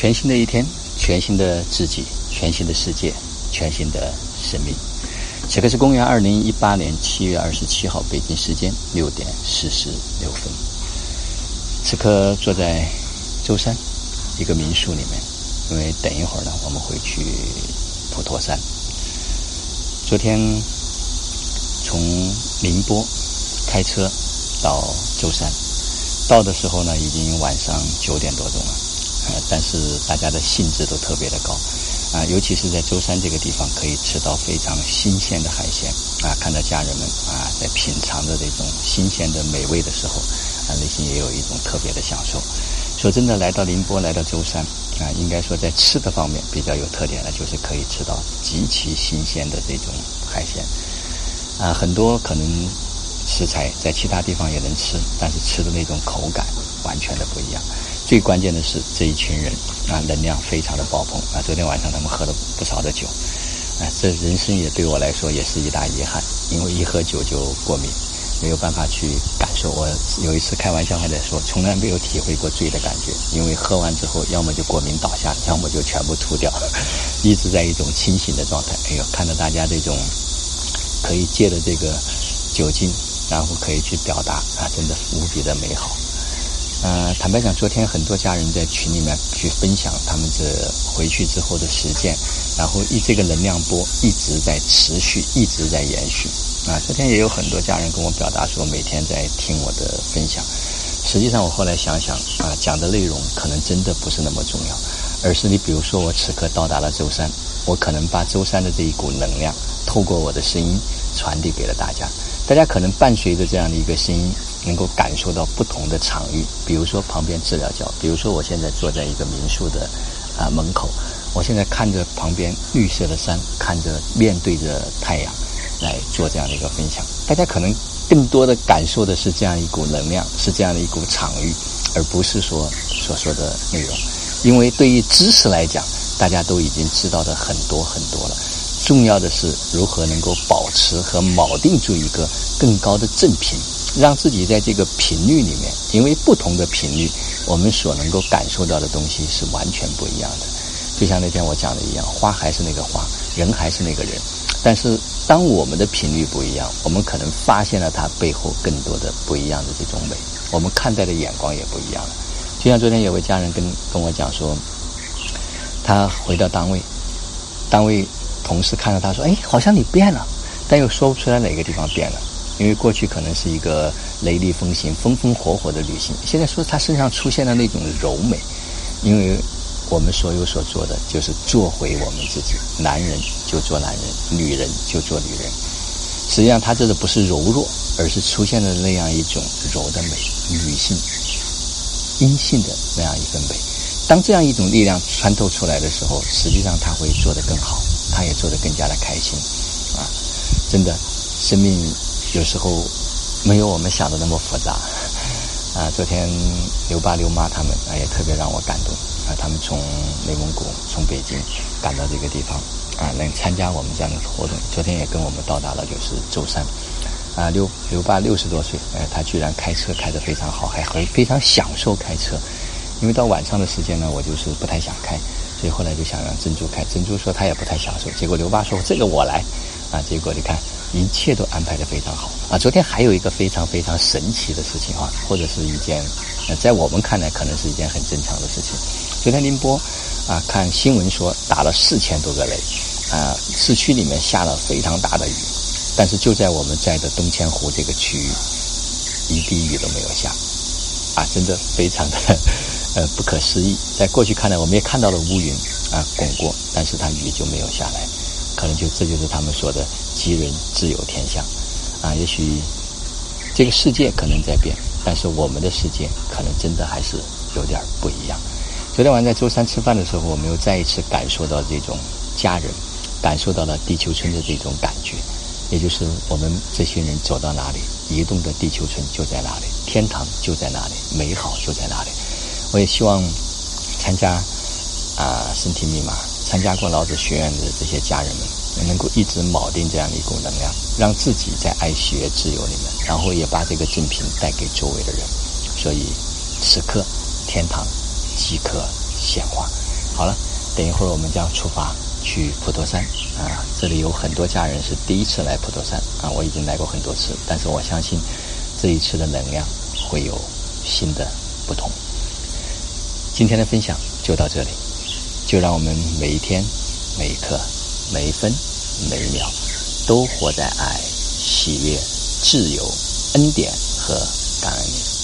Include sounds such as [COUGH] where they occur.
全新的一天，全新的自己，全新的世界，全新的生命。此刻是公元二零一八年七月二十七号，北京时间六点四十六分。此刻坐在舟山一个民宿里面，因为等一会儿呢，我们会去普陀山。昨天从宁波开车到舟山，到的时候呢，已经晚上九点多钟了。但是大家的兴致都特别的高，啊，尤其是在舟山这个地方，可以吃到非常新鲜的海鲜，啊，看到家人们啊在品尝着这种新鲜的美味的时候，啊，内心也有一种特别的享受。说真的，来到宁波，来到舟山，啊，应该说在吃的方面比较有特点的，就是可以吃到极其新鲜的这种海鲜，啊，很多可能食材在其他地方也能吃，但是吃的那种口感完全的不一样。最关键的是这一群人啊，能量非常的爆棚啊！昨天晚上他们喝了不少的酒，啊，这人生也对我来说也是一大遗憾，因为一喝酒就过敏，没有办法去感受。我有一次开玩笑还在说，从来没有体会过醉的感觉，因为喝完之后要么就过敏倒下，要么就全部吐掉，[LAUGHS] 一直在一种清醒的状态。哎呦，看到大家这种可以借着这个酒精，然后可以去表达啊，真的无比的美好。呃，坦白讲，昨天很多家人在群里面去分享他们这回去之后的实践，然后一这个能量波一直在持续，一直在延续。啊，昨天也有很多家人跟我表达说，每天在听我的分享。实际上，我后来想想啊，讲的内容可能真的不是那么重要，而是你比如说，我此刻到达了舟山，我可能把舟山的这一股能量透过我的声音传递给了大家，大家可能伴随着这样的一个声音。能够感受到不同的场域，比如说旁边治疗角，比如说我现在坐在一个民宿的啊门口，我现在看着旁边绿色的山，看着面对着太阳来做这样的一个分享。大家可能更多的感受的是这样一股能量，是这样的一股场域，而不是说所说的内容。因为对于知识来讲，大家都已经知道的很多很多了。重要的是如何能够保持和锚定住一个更高的正频。让自己在这个频率里面，因为不同的频率，我们所能够感受到的东西是完全不一样的。就像那天我讲的一样，花还是那个花，人还是那个人，但是当我们的频率不一样，我们可能发现了它背后更多的不一样的这种美，我们看待的眼光也不一样了。就像昨天有位家人跟跟我讲说，他回到单位，单位同事看到他说：“哎，好像你变了。”但又说不出来哪个地方变了。因为过去可能是一个雷厉风行、风风火火的旅行，现在说他身上出现了那种柔美，因为我们所有所做的就是做回我们自己，男人就做男人，女人就做女人。实际上，他这个不是柔弱，而是出现了那样一种柔的美，女性阴性的那样一份美。当这样一种力量穿透出来的时候，实际上他会做得更好，他也做得更加的开心。啊，真的，生命。有时候没有我们想的那么复杂 [LAUGHS] 啊！昨天刘爸刘妈他们啊也特别让我感动啊！他们从内蒙古从北京赶到这个地方啊，能参加我们这样的活动。昨天也跟我们到达了就是舟山啊。刘刘爸六十多岁，哎，他居然开车开得非常好，还很非常享受开车。因为到晚上的时间呢，我就是不太想开，所以后来就想让珍珠开。珍珠说她也不太享受，结果刘爸说这个我来啊！结果你看。一切都安排的非常好啊！昨天还有一个非常非常神奇的事情啊，或者是一件，呃，在我们看来可能是一件很正常的事情。昨天宁波啊，看新闻说打了四千多个雷，啊，市区里面下了非常大的雨，但是就在我们在的东千湖这个区域，一滴雨都没有下，啊，真的非常的 [LAUGHS] 呃不可思议。在过去看来，我们也看到了乌云啊滚过，但是它雨就没有下来。可能就这就是他们说的“吉人自有天相”，啊，也许这个世界可能在变，但是我们的世界可能真的还是有点不一样。昨天晚上在舟山吃饭的时候，我们又再一次感受到这种家人，感受到了地球村的这种感觉，也就是我们这些人走到哪里，移动的地球村就在哪里，天堂就在哪里，美好就在哪里。我也希望参加啊身体密码。参加过老子学院的这些家人们，能够一直铆定这样的一股能量，让自己在爱、喜悦、自由里面，然后也把这个正品带给周围的人。所以，此刻天堂即可显化。好了，等一会儿我们将出发去普陀山啊，这里有很多家人是第一次来普陀山啊，我已经来过很多次，但是我相信这一次的能量会有新的不同。今天的分享就到这里，就让我们每一天、每一刻、每分、每秒都活在爱、喜悦、自由、恩典和感恩里。